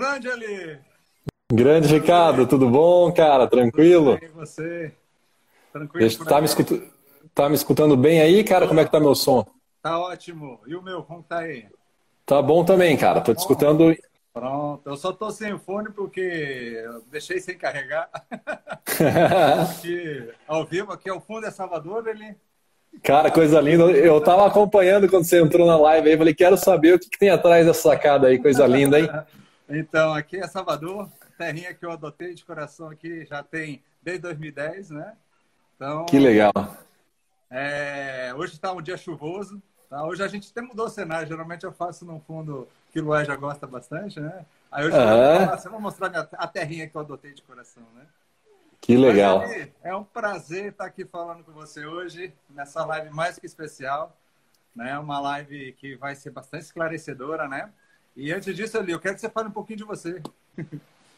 Grande ali. Grande Ricardo, tudo bom, cara? Tranquilo? Tudo bem, você? Tranquilo? Deixa, tá, me escuta, tá me escutando bem aí, cara? Como é que tá meu som? Tá ótimo. E o meu, como tá aí? Tá bom também, cara. Tô te escutando. Pronto. Eu só tô sem fone porque eu deixei sem carregar. aqui, ao vivo, aqui ao fundo é Salvador, ele. Cara, coisa linda. Eu tava acompanhando quando você entrou na live aí. Falei, quero saber o que, que tem atrás dessa sacada aí. Coisa linda, hein? Então, aqui é Salvador, terrinha que eu adotei de coração aqui, já tem desde 2010, né? Então, que legal. É, hoje está um dia chuvoso, tá? Hoje a gente até mudou o cenário, geralmente eu faço num fundo que o Lué já gosta bastante, né? Aí hoje uhum. eu vou mostrar minha, a terrinha que eu adotei de coração, né? Que legal. Mas, é um prazer estar aqui falando com você hoje, nessa live mais que especial, né? Uma live que vai ser bastante esclarecedora, né? E antes disso, ali, eu quero que você fale um pouquinho de você.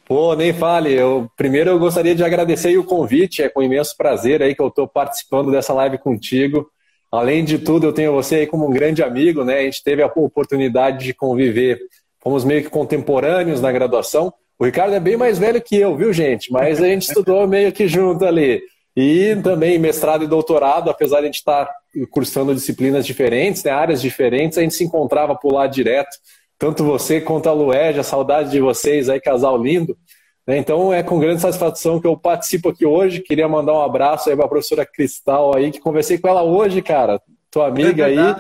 Pô, nem fale. Eu, primeiro eu gostaria de agradecer o convite. É com imenso prazer aí que eu estou participando dessa live contigo. Além de tudo, eu tenho você aí como um grande amigo, né? A gente teve a oportunidade de conviver. Fomos meio que contemporâneos na graduação. O Ricardo é bem mais velho que eu, viu, gente? Mas a gente estudou meio que junto ali. E também mestrado e doutorado, apesar de a gente estar cursando disciplinas diferentes, né, áreas diferentes, a gente se encontrava por lá direto tanto você quanto a Luégia, saudade de vocês aí, casal lindo. Né? Então é com grande satisfação que eu participo aqui hoje. Queria mandar um abraço aí para a professora Cristal aí, que conversei com ela hoje, cara. Tua amiga é aí.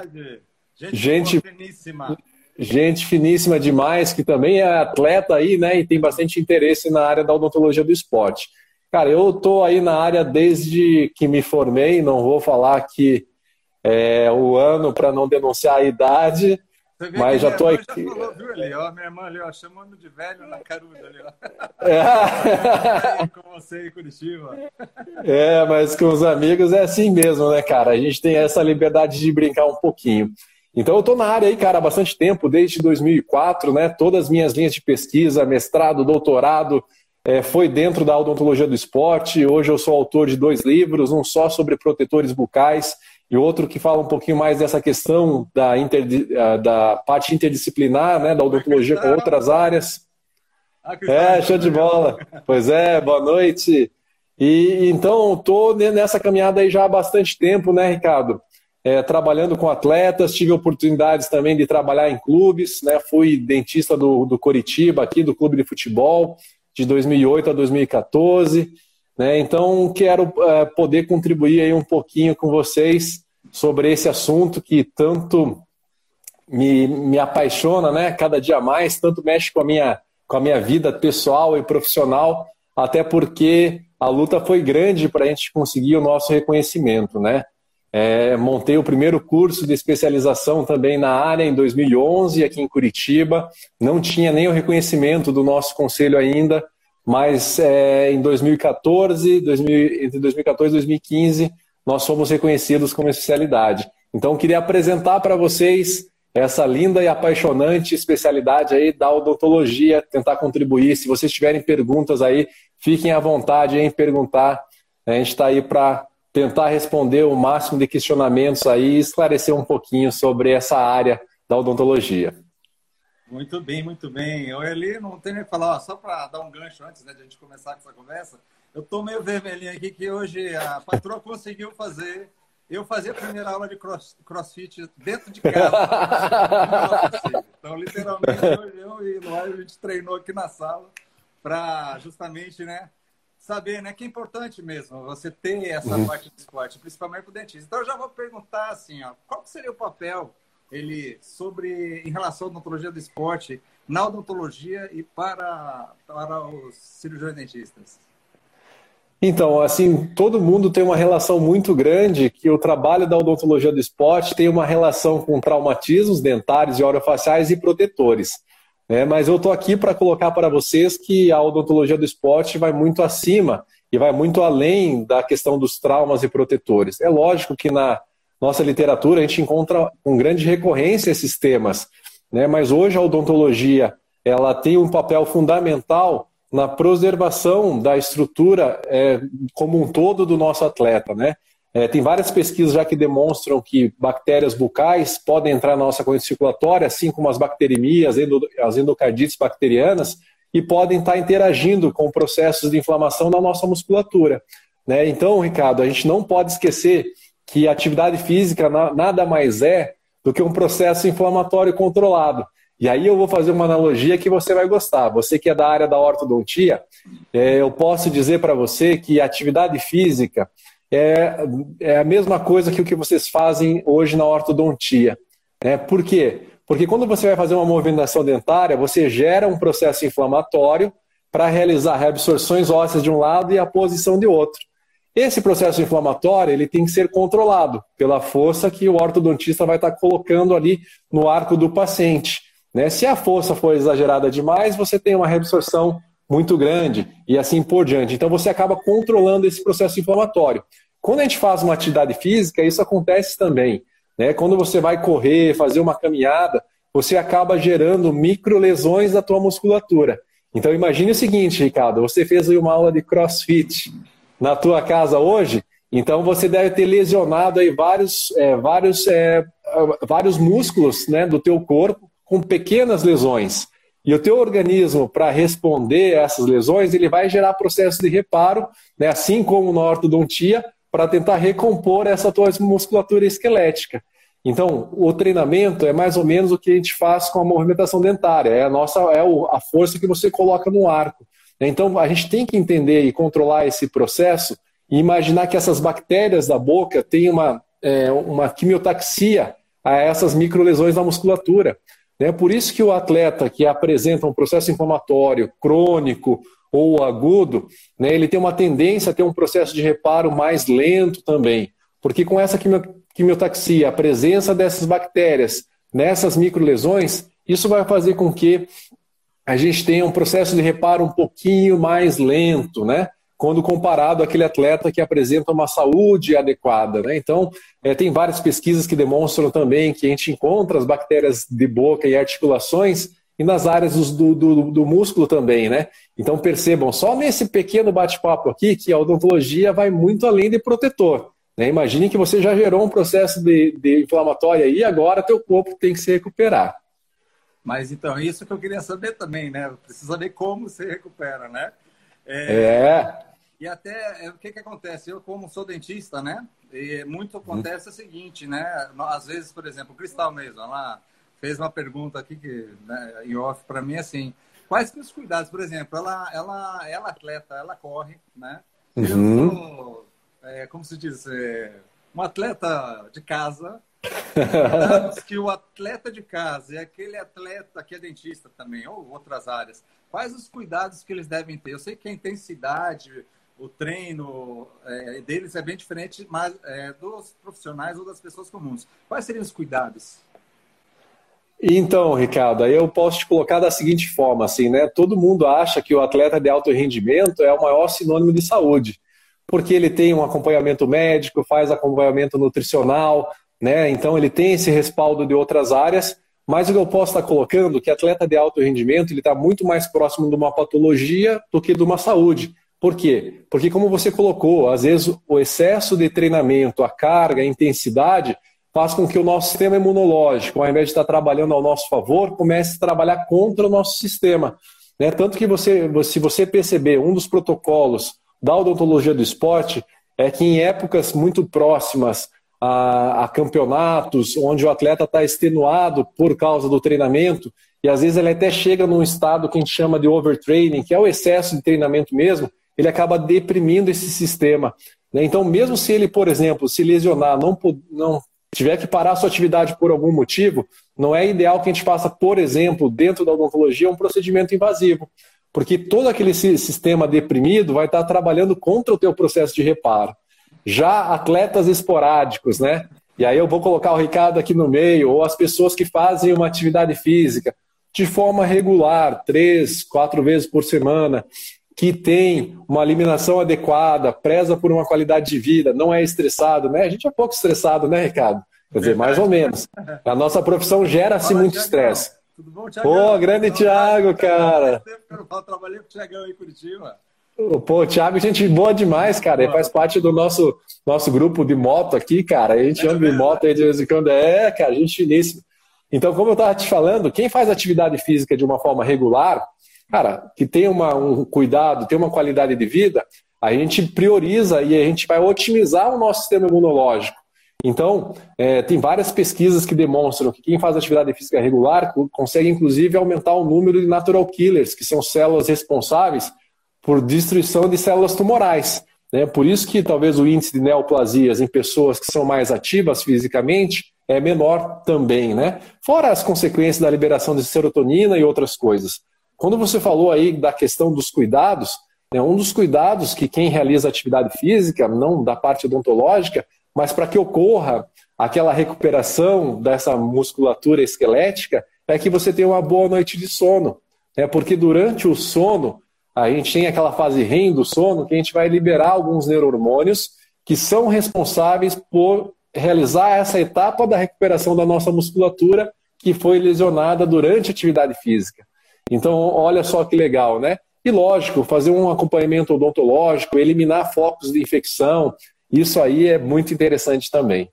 Gente, gente finíssima. Gente finíssima demais, que também é atleta aí, né? E tem bastante interesse na área da odontologia do esporte. Cara, eu tô aí na área desde que me formei, não vou falar que é o ano para não denunciar a idade, mas já tô aqui. Já falou, viu, ali, ó, minha irmã ali, ó, chamando de velho na caruda ali, ó. É. com você em Curitiba. É, mas com os amigos é assim mesmo, né, cara? A gente tem essa liberdade de brincar um pouquinho. Então eu tô na área aí, cara, há bastante tempo, desde 2004, né? Todas as minhas linhas de pesquisa, mestrado, doutorado, é, foi dentro da odontologia do esporte. Hoje eu sou autor de dois livros, um só sobre protetores bucais e outro que fala um pouquinho mais dessa questão da, inter, da parte interdisciplinar, né, da odontologia com outras áreas. É, show de bola. Pois é, boa noite. E então estou nessa caminhada aí já há bastante tempo, né, Ricardo? É, trabalhando com atletas, tive oportunidades também de trabalhar em clubes, né? Fui dentista do, do Coritiba, aqui do clube de futebol, de 2008 a 2014. Né? Então, quero é, poder contribuir aí um pouquinho com vocês sobre esse assunto que tanto me, me apaixona, né? Cada dia mais, tanto mexe com a minha, com a minha vida pessoal e profissional, até porque a luta foi grande para a gente conseguir o nosso reconhecimento, né? É, montei o primeiro curso de especialização também na área em 2011, aqui em Curitiba. Não tinha nem o reconhecimento do nosso conselho ainda, mas é, em 2014, 2000, entre 2014 e 2015, nós fomos reconhecidos como especialidade. Então, queria apresentar para vocês essa linda e apaixonante especialidade aí da odontologia, tentar contribuir. Se vocês tiverem perguntas aí, fiquem à vontade em perguntar. A gente está aí para tentar responder o máximo de questionamentos aí e esclarecer um pouquinho sobre essa área da odontologia. Muito bem, muito bem. Eu ali não tenho nem falar, só para dar um gancho antes né, de a gente começar com essa conversa. Eu tô meio vermelhinho aqui que hoje a patroa conseguiu fazer eu fazer a primeira aula de cross, crossfit dentro de casa. então, literalmente, hoje eu e Luai, a gente treinou aqui na sala para justamente, né, saber, né, que é importante mesmo você ter essa uhum. parte do esporte, principalmente para o dentista. Então, eu já vou perguntar assim, ó, qual seria o papel ele sobre em relação à odontologia do esporte na odontologia e para para os cirurgiões dentistas? Então, assim, todo mundo tem uma relação muito grande que o trabalho da odontologia do esporte tem uma relação com traumatismos dentários e orofaciais e protetores. Né? Mas eu estou aqui para colocar para vocês que a odontologia do esporte vai muito acima e vai muito além da questão dos traumas e protetores. É lógico que na nossa literatura a gente encontra com grande recorrência esses temas, né? mas hoje a odontologia ela tem um papel fundamental na preservação da estrutura é, como um todo do nosso atleta, né? É, tem várias pesquisas já que demonstram que bactérias bucais podem entrar na nossa corrente circulatória, assim como as bacteremias, as endocardites bacterianas, e podem estar interagindo com processos de inflamação na nossa musculatura. Né? Então, Ricardo, a gente não pode esquecer que atividade física nada mais é do que um processo inflamatório controlado. E aí eu vou fazer uma analogia que você vai gostar. Você que é da área da ortodontia, é, eu posso dizer para você que atividade física é, é a mesma coisa que o que vocês fazem hoje na ortodontia. Né? Por quê? Porque quando você vai fazer uma movimentação dentária, você gera um processo inflamatório para realizar reabsorções ósseas de um lado e a posição de outro. Esse processo inflamatório ele tem que ser controlado pela força que o ortodontista vai estar colocando ali no arco do paciente. Né? Se a força for exagerada demais, você tem uma reabsorção muito grande e assim por diante. Então você acaba controlando esse processo inflamatório. Quando a gente faz uma atividade física, isso acontece também. Né? Quando você vai correr, fazer uma caminhada, você acaba gerando micro lesões da tua musculatura. Então imagine o seguinte, Ricardo, você fez uma aula de crossfit na tua casa hoje, então você deve ter lesionado aí vários, é, vários, é, vários músculos né, do teu corpo com pequenas lesões. E o teu organismo, para responder a essas lesões, ele vai gerar processo de reparo, né, assim como na ortodontia, para tentar recompor essa tua musculatura esquelética. Então, o treinamento é mais ou menos o que a gente faz com a movimentação dentária, é a nossa é a força que você coloca no arco. Então, a gente tem que entender e controlar esse processo e imaginar que essas bactérias da boca têm uma, é, uma quimiotaxia a essas microlesões da musculatura. Né? Por isso que o atleta que apresenta um processo inflamatório crônico ou agudo, né, ele tem uma tendência a ter um processo de reparo mais lento também. Porque com essa quimiotaxia, a presença dessas bactérias nessas microlesões, isso vai fazer com que a gente tenha um processo de reparo um pouquinho mais lento, né? Quando comparado àquele atleta que apresenta uma saúde adequada. Né? Então, é, tem várias pesquisas que demonstram também que a gente encontra as bactérias de boca e articulações e nas áreas do, do, do músculo também, né? Então percebam, só nesse pequeno bate-papo aqui, que a odontologia vai muito além de protetor. Né? Imagine que você já gerou um processo de, de inflamatório e agora teu corpo tem que se recuperar. Mas então, isso que eu queria saber também, né? Precisa saber como se recupera, né? É. é. E até, é, o que que acontece? Eu, como sou dentista, né? E muito acontece hum. é o seguinte, né? Às vezes, por exemplo, o Cristal mesmo, ela fez uma pergunta aqui que, né, em off para mim, assim, quais que os cuidados? Por exemplo, ela, ela, ela atleta, ela corre, né? Uhum. Eu sou, é, como se diz, é, um atleta de casa, que o atleta de casa e aquele atleta que é dentista também, ou outras áreas, quais os cuidados que eles devem ter? Eu sei que a intensidade, o treino é, deles é bem diferente mas, é, dos profissionais ou das pessoas comuns. Quais seriam os cuidados? Então, Ricardo, aí eu posso te colocar da seguinte forma, assim, né? Todo mundo acha que o atleta de alto rendimento é o maior sinônimo de saúde, porque ele tem um acompanhamento médico, faz acompanhamento nutricional, né? Então ele tem esse respaldo de outras áreas, mas o que eu posso estar colocando que atleta de alto rendimento ele está muito mais próximo de uma patologia do que de uma saúde. Por quê? Porque como você colocou, às vezes o excesso de treinamento, a carga, a intensidade faz com que o nosso sistema imunológico, ao invés de estar trabalhando ao nosso favor, comece a trabalhar contra o nosso sistema. Né? Tanto que você, se você perceber, um dos protocolos da odontologia do esporte é que em épocas muito próximas a, a campeonatos, onde o atleta está extenuado por causa do treinamento, e às vezes ele até chega num estado que a gente chama de overtraining, que é o excesso de treinamento mesmo, ele acaba deprimindo esse sistema. Né? Então, mesmo se ele, por exemplo, se lesionar, não, não tiver que parar sua atividade por algum motivo, não é ideal que a gente faça, por exemplo, dentro da odontologia, um procedimento invasivo. Porque todo aquele sistema deprimido vai estar trabalhando contra o teu processo de reparo. Já atletas esporádicos, né? E aí eu vou colocar o Ricardo aqui no meio, ou as pessoas que fazem uma atividade física de forma regular, três, quatro vezes por semana, que tem uma eliminação adequada, preza por uma qualidade de vida, não é estressado, né? A gente é pouco estressado, né, Ricardo? Quer dizer, mais ou menos. A nossa profissão gera-se muito estresse. Tudo bom, Thiago? Pô, grande Thiago, cara. Eu trabalhei com o Thiagão em Curitiba. Pô, o Thiago, gente boa demais, cara. Ele faz parte do nosso, nosso grupo de moto aqui, cara. A gente anda de moto aí de vez em quando. É, cara, gente finíssima. Então, como eu estava te falando, quem faz atividade física de uma forma regular, cara, que tem uma, um cuidado, tem uma qualidade de vida, a gente prioriza e a gente vai otimizar o nosso sistema imunológico. Então, é, tem várias pesquisas que demonstram que quem faz atividade física regular consegue, inclusive, aumentar o número de natural killers, que são células responsáveis por destruição de células tumorais. Né? Por isso que talvez o índice de neoplasias em pessoas que são mais ativas fisicamente é menor também, né? Fora as consequências da liberação de serotonina e outras coisas. Quando você falou aí da questão dos cuidados, né, um dos cuidados que quem realiza atividade física, não da parte odontológica, mas para que ocorra aquela recuperação dessa musculatura esquelética, é que você tenha uma boa noite de sono. É porque durante o sono, a gente tem aquela fase REM do sono, que a gente vai liberar alguns neurohormônios que são responsáveis por realizar essa etapa da recuperação da nossa musculatura que foi lesionada durante a atividade física. Então, olha só que legal, né? E lógico, fazer um acompanhamento odontológico, eliminar focos de infecção, isso aí é muito interessante também.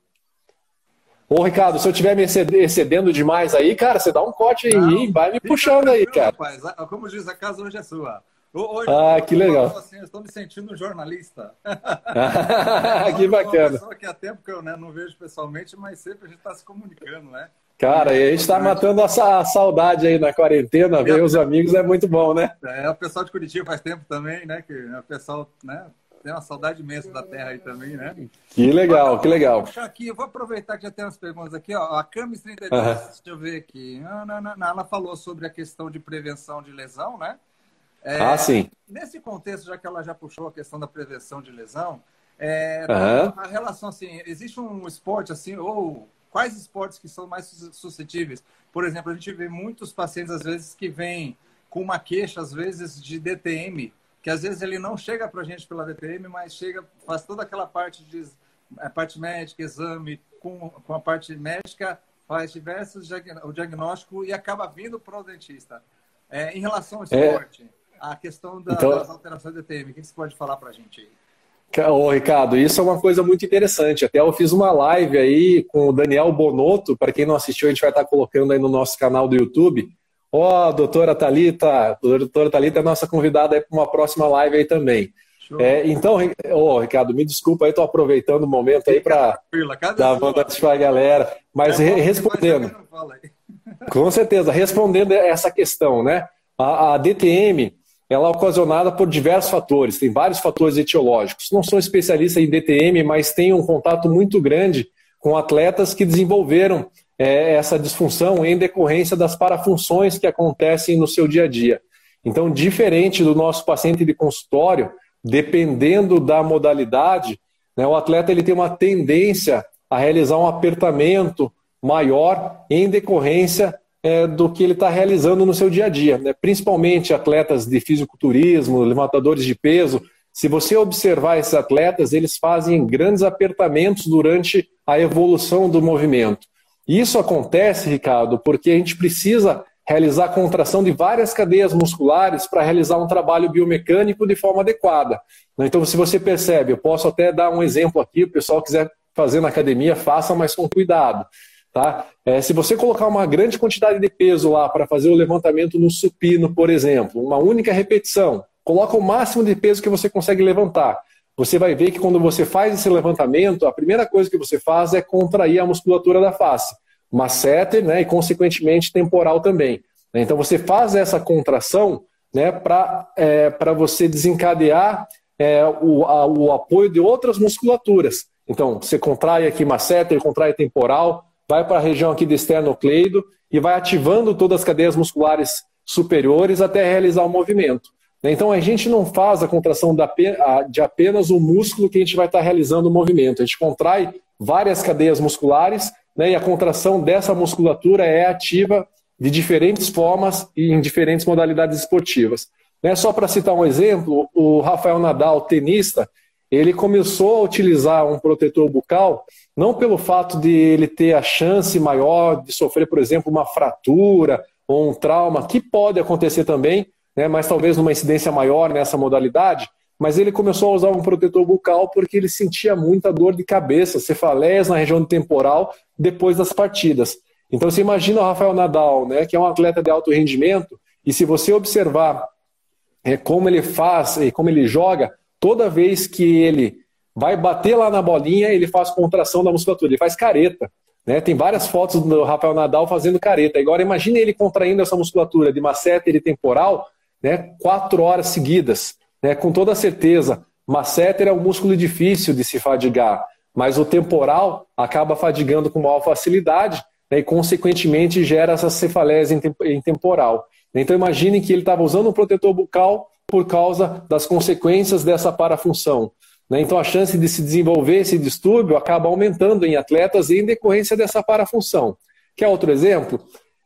Ô, Ricardo, se eu estiver me excedendo demais aí, cara, você dá um corte em mim, vai me puxando aí, cara. Rapaz, como diz, a casa hoje é sua. Hoje, ah, que legal. Assim, eu estou me sentindo um jornalista. que bacana. Uma pessoa que há tempo que eu né, não vejo pessoalmente, mas sempre a gente está se comunicando, né? Cara, e a gente está matando essa saudade aí na quarentena, ver os amigos é muito bom, né? É, o pessoal de Curitiba faz tempo também, né? Que o pessoal, né? Tem uma saudade imensa da terra aí também, né? Que legal, que legal. Vou aqui, vou aproveitar que já tem umas perguntas aqui, ó. A Camis 32, uhum. deixa eu ver aqui. Ela falou sobre a questão de prevenção de lesão, né? É, ah, sim. Nesse contexto, já que ela já puxou a questão da prevenção de lesão, é, uhum. a relação assim, existe um esporte assim, ou quais esportes que são mais suscetíveis? Por exemplo, a gente vê muitos pacientes às vezes que vêm com uma queixa às vezes de DTM, que às vezes ele não chega para a gente pela DTM, mas chega, faz toda aquela parte de a parte médica, exame com, com a parte médica, faz diversos o diagnóstico e acaba vindo para o dentista. É, em relação ao é. esporte, é a questão da, então, das alterações do ETM. O que você pode falar para a gente aí? Ô, Ricardo, isso é uma coisa muito interessante. Até eu fiz uma live aí com o Daniel Bonotto. Para quem não assistiu, a gente vai estar colocando aí no nosso canal do YouTube. Ó, oh, doutora Thalita, doutora Thalita é nossa convidada aí para uma próxima live aí também. É, então, oh, Ricardo, me desculpa aí, estou aproveitando o momento aí para dar vontade para a galera. Mas é respondendo, com certeza, respondendo essa questão, né? A, a DTM, ela é ocasionada por diversos fatores, tem vários fatores etiológicos. Não sou especialista em DTM, mas tenho um contato muito grande com atletas que desenvolveram é, essa disfunção em decorrência das parafunções que acontecem no seu dia a dia. Então, diferente do nosso paciente de consultório, dependendo da modalidade, né, o atleta ele tem uma tendência a realizar um apertamento maior em decorrência é, do que ele está realizando no seu dia a dia. Né? Principalmente atletas de fisiculturismo, levantadores de peso. Se você observar esses atletas, eles fazem grandes apertamentos durante a evolução do movimento. Isso acontece, Ricardo, porque a gente precisa realizar a contração de várias cadeias musculares para realizar um trabalho biomecânico de forma adequada. Então, se você percebe, eu posso até dar um exemplo aqui, o pessoal quiser fazer na academia, faça, mas com cuidado. Tá? É, se você colocar uma grande quantidade de peso lá para fazer o levantamento no supino, por exemplo, uma única repetição, coloca o máximo de peso que você consegue levantar. Você vai ver que quando você faz esse levantamento, a primeira coisa que você faz é contrair a musculatura da face, masseter né, e, consequentemente, temporal também. Então, você faz essa contração né, para é, você desencadear é, o, a, o apoio de outras musculaturas. Então, você contrai aqui masseter, contrai temporal, vai para a região aqui do esternocleido e vai ativando todas as cadeias musculares superiores até realizar o movimento. Então a gente não faz a contração de apenas o músculo que a gente vai estar realizando o movimento. A gente contrai várias cadeias musculares né, e a contração dessa musculatura é ativa de diferentes formas e em diferentes modalidades esportivas. Né, só para citar um exemplo, o Rafael Nadal, tenista, ele começou a utilizar um protetor bucal não pelo fato de ele ter a chance maior de sofrer, por exemplo, uma fratura ou um trauma, que pode acontecer também, né, mas talvez numa incidência maior nessa modalidade, mas ele começou a usar um protetor bucal porque ele sentia muita dor de cabeça, cefaleias na região temporal depois das partidas. Então você imagina o Rafael Nadal, né, que é um atleta de alto rendimento, E se você observar é, como ele faz e como ele joga, toda vez que ele vai bater lá na bolinha, ele faz contração da musculatura, ele faz careta. Né? Tem várias fotos do Rafael Nadal fazendo careta. Agora imagine ele contraindo essa musculatura de masseter e temporal né, quatro horas seguidas. Né? Com toda certeza, masseter é um músculo difícil de se fadigar, mas o temporal acaba fadigando com maior facilidade né, e, consequentemente, gera essa cefalese em temporal. Então imagine que ele estava usando um protetor bucal por causa das consequências dessa parafunção. Né? Então a chance de se desenvolver esse distúrbio acaba aumentando em atletas em decorrência dessa parafunção. Quer outro exemplo?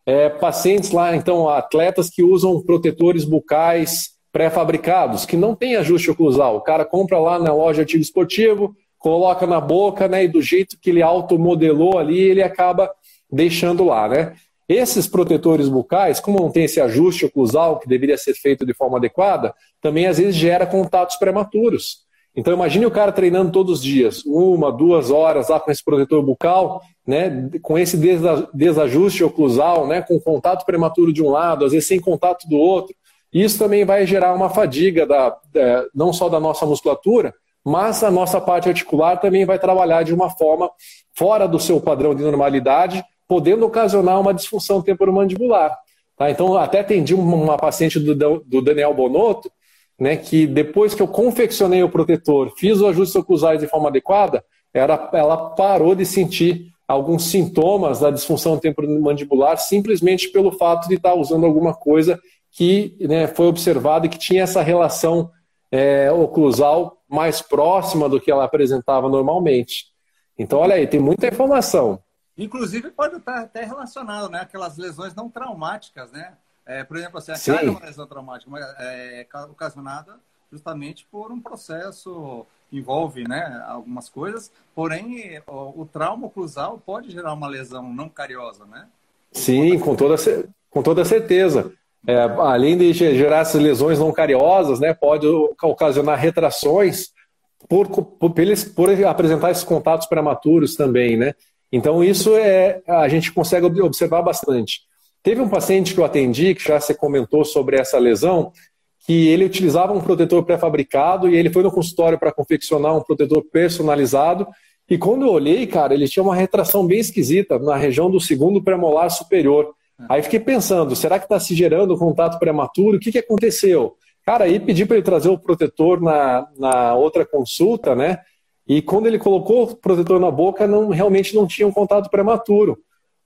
É, pacientes lá, então, atletas que usam protetores bucais pré-fabricados, que não tem ajuste oclusal. O cara compra lá na loja de artigo esportivo, coloca na boca, né, e do jeito que ele automodelou ali, ele acaba deixando lá, né? Esses protetores bucais, como não tem esse ajuste oclusal que deveria ser feito de forma adequada, também às vezes gera contatos prematuros. Então imagine o cara treinando todos os dias, uma, duas horas lá com esse protetor bucal, né, com esse desajuste oclusal, né, com contato prematuro de um lado, às vezes sem contato do outro. Isso também vai gerar uma fadiga da, da, não só da nossa musculatura, mas a nossa parte articular também vai trabalhar de uma forma fora do seu padrão de normalidade, podendo ocasionar uma disfunção temporomandibular. Tá? Então, até atendi uma paciente do, Daniel Bonotto, né, que depois que eu confeccionei o protetor, fiz o ajuste oclusais de forma adequada, ela, ela parou de sentir alguns sintomas da disfunção temporomandibular simplesmente pelo fato de estar usando alguma coisa que né, foi observada e que tinha essa relação é, oclusal mais próxima do que ela apresentava normalmente. Então, olha aí, tem muita informação. Inclusive, pode estar até relacionado, né? Aquelas lesões não traumáticas, né? É, por exemplo, assim, a é uma lesão traumática, mas é ocasionada justamente por um processo envolve né, algumas coisas, porém o, o, trauma oclusal pode gerar uma lesão não cariosa, né? Sim, com toda, com toda certeza. É, além de gerar essas lesões não cariosas, né, pode ocasionar retrações por, por, por apresentar esses contatos prematuros também, né? Então isso é a gente consegue observar bastante. Teve um paciente que eu atendi, que já se comentou sobre essa lesão, que ele utilizava um protetor pré-fabricado e ele foi no consultório para confeccionar um protetor personalizado. E quando eu olhei, cara, ele tinha uma retração bem esquisita na região do segundo premolar superior. Aí fiquei pensando, será que está se gerando contato prematuro? O que, que aconteceu? Cara, aí pedi para ele trazer o protetor na, na outra consulta, né? E quando ele colocou o protetor na boca, não, realmente não tinha um contato prematuro.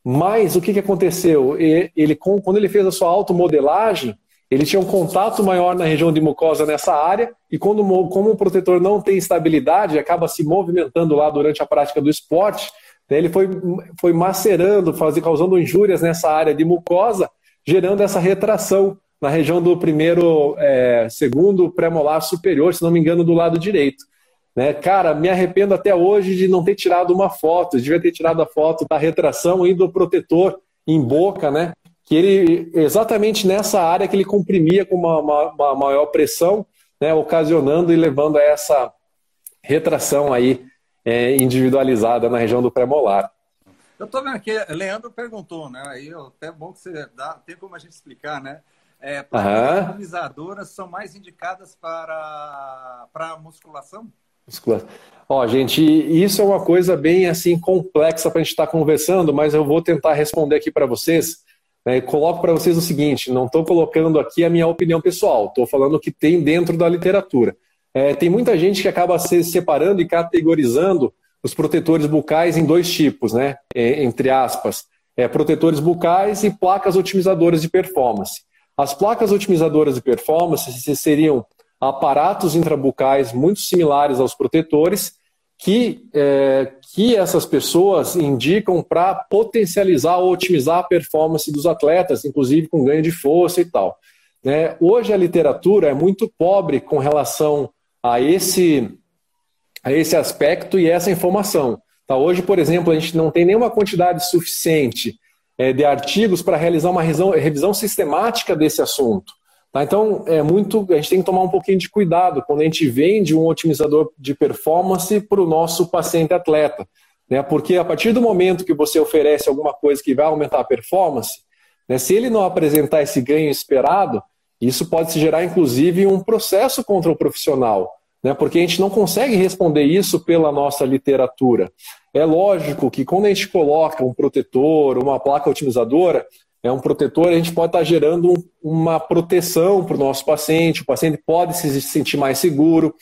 Mas o que, que aconteceu? Ele, quando ele fez a sua automodelagem, ele tinha um contato maior na região de mucosa nessa área, e quando, como o protetor não tem estabilidade, acaba se movimentando lá durante a prática do esporte, né, ele foi, foi macerando, fazendo, causando injúrias nessa área de mucosa, gerando essa retração na região do primeiro, é, segundo pré-molar superior, se não me engano, do lado direito. Né? Cara, me arrependo até hoje de não ter tirado uma foto. devia ter tirado a foto da retração e do protetor em boca, né? Que ele, exatamente nessa área que ele comprimia com uma, uma, uma maior pressão, né? Ocasionando e levando a essa retração aí é, individualizada na região do pré-molar. Eu estou vendo aqui, Leandro perguntou, né? Aí até bom que você dá, tem como a gente explicar, né? É, uhum. são mais indicadas para, para musculação? Ó, gente, isso é uma coisa bem assim complexa para a gente estar tá conversando, mas eu vou tentar responder aqui para vocês. Né? Coloco para vocês o seguinte: não estou colocando aqui a minha opinião pessoal, estou falando o que tem dentro da literatura. É, tem muita gente que acaba se separando e categorizando os protetores bucais em dois tipos, né? É, entre aspas, é, protetores bucais e placas otimizadoras de performance. As placas otimizadoras de performance seriam aparatos intrabucais muito similares aos protetores que, é, que essas pessoas indicam para potencializar ou otimizar a performance dos atletas, inclusive com ganho de força e tal. Né? Hoje a literatura é muito pobre com relação a esse, a esse aspecto e essa informação. Tá? Hoje, por exemplo, a gente não tem nenhuma quantidade suficiente é, de artigos para realizar uma revisão, revisão sistemática desse assunto. Tá? Então, é muito, a gente tem que tomar um pouquinho de cuidado quando a gente vende um otimizador de performance para o nosso paciente atleta. Né? Porque a partir do momento que você oferece alguma coisa que vai aumentar a performance, Né? Se ele não apresentar esse ganho esperado, isso pode se gerar, inclusive, um processo contra o profissional, né? porque a gente não consegue responder isso pela nossa literatura. É lógico que quando a gente coloca um protetor, uma placa otimizadora, é um protetor, a gente pode estar gerando uma proteção para o nosso paciente, o paciente pode se sentir mais seguro,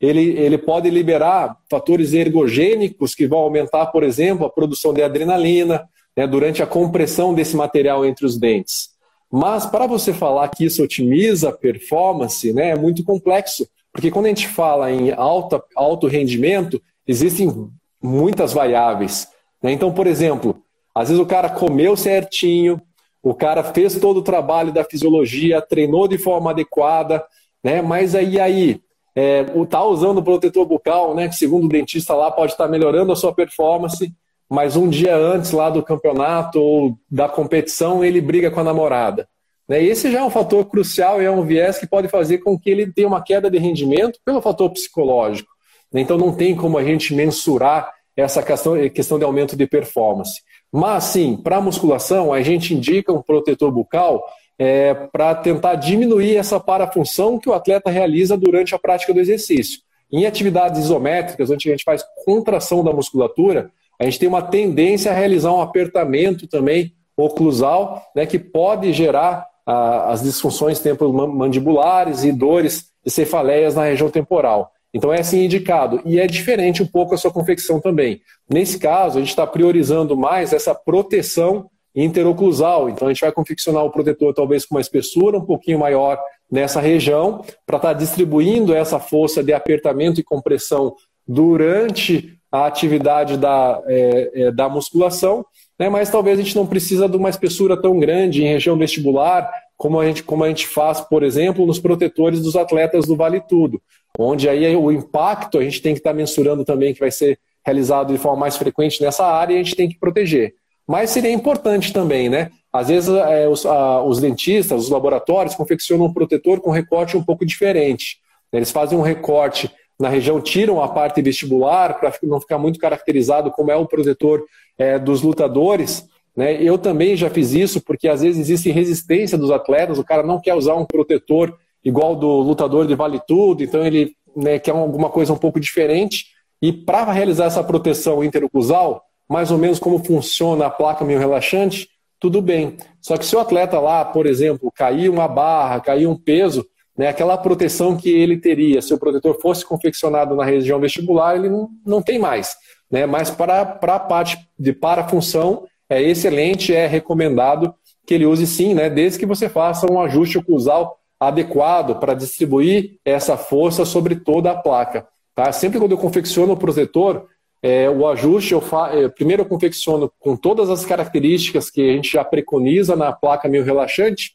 ele, ele pode liberar fatores ergogênicos que vão aumentar, por exemplo, a produção de adrenalina né, durante a compressão desse material entre os dentes. Mas para você falar que isso otimiza a performance, né, é muito complexo, porque quando a gente fala em alta, alto rendimento, existem muitas variáveis. Né? Então, por exemplo, às vezes o cara comeu certinho, o cara fez todo o trabalho da fisiologia, treinou de forma adequada, né? mas aí, aí é, tá usando o protetor bucal, né, que segundo o dentista lá pode estar melhorando a sua performance, mas um dia antes lá do campeonato ou da competição ele briga com a namorada. Né? Esse já é um fator crucial e é um viés que pode fazer com que ele tenha uma queda de rendimento pelo fator psicológico. Então não tem como a gente mensurar essa questão, questão de aumento de performance. Mas sim, para musculação, a gente indica um protetor bucal é, para tentar diminuir essa parafunção que o atleta realiza durante a prática do exercício. Em atividades isométricas, onde a gente faz contração da musculatura, a gente tem uma tendência a realizar um apertamento também oclusal, né, que pode gerar ah, as disfunções tempomandibulares e dores e cefaleias na região temporal. Então é assim indicado. E é diferente um pouco a sua confecção também. Nesse caso, a gente está priorizando mais essa proteção interoclusal. Então a gente vai confeccionar o protetor talvez com uma espessura um pouquinho maior nessa região, para estar tá distribuindo essa força de apertamento e compressão durante a atividade da, é, é, da musculação, né? mas talvez a gente não precisa de uma espessura tão grande em região vestibular, como a gente, como a gente faz, por exemplo, nos protetores dos atletas do Vale Tudo, onde aí o impacto a gente tem que estar tá mensurando também que vai ser realizado de forma mais frequente nessa área e a gente tem que proteger. Mas seria importante também, né? Às vezes é, os, a, os, dentistas, os laboratórios, confeccionam um protetor com recorte um pouco diferente. Eles fazem um recorte na região, tiram a parte vestibular para não ficar muito caracterizado como é o protetor é, dos lutadores. Né? Eu também já fiz isso, porque às vezes existe resistência dos atletas, o cara não quer usar um protetor igual do lutador de vale tudo, então ele né, quer alguma coisa um pouco diferente. E para realizar essa proteção interoclusal, mais ou menos como funciona a placa meio relaxante, tudo bem. Só que se o atleta lá, por exemplo, cair uma barra, cair um peso, né, aquela proteção que ele teria se o protetor fosse confeccionado na região vestibular, ele não, não tem mais. Né? Mas para a parte de parafunção, é excelente, é recomendado que ele use sim, né, desde que você faça um ajuste oclusal adequado para distribuir essa força sobre toda a placa. Tá? Sempre quando eu confecciono o protetor, é, o ajuste, eu fa... É, primeiro eu confecciono com todas as características que a gente já preconiza na placa meio relaxante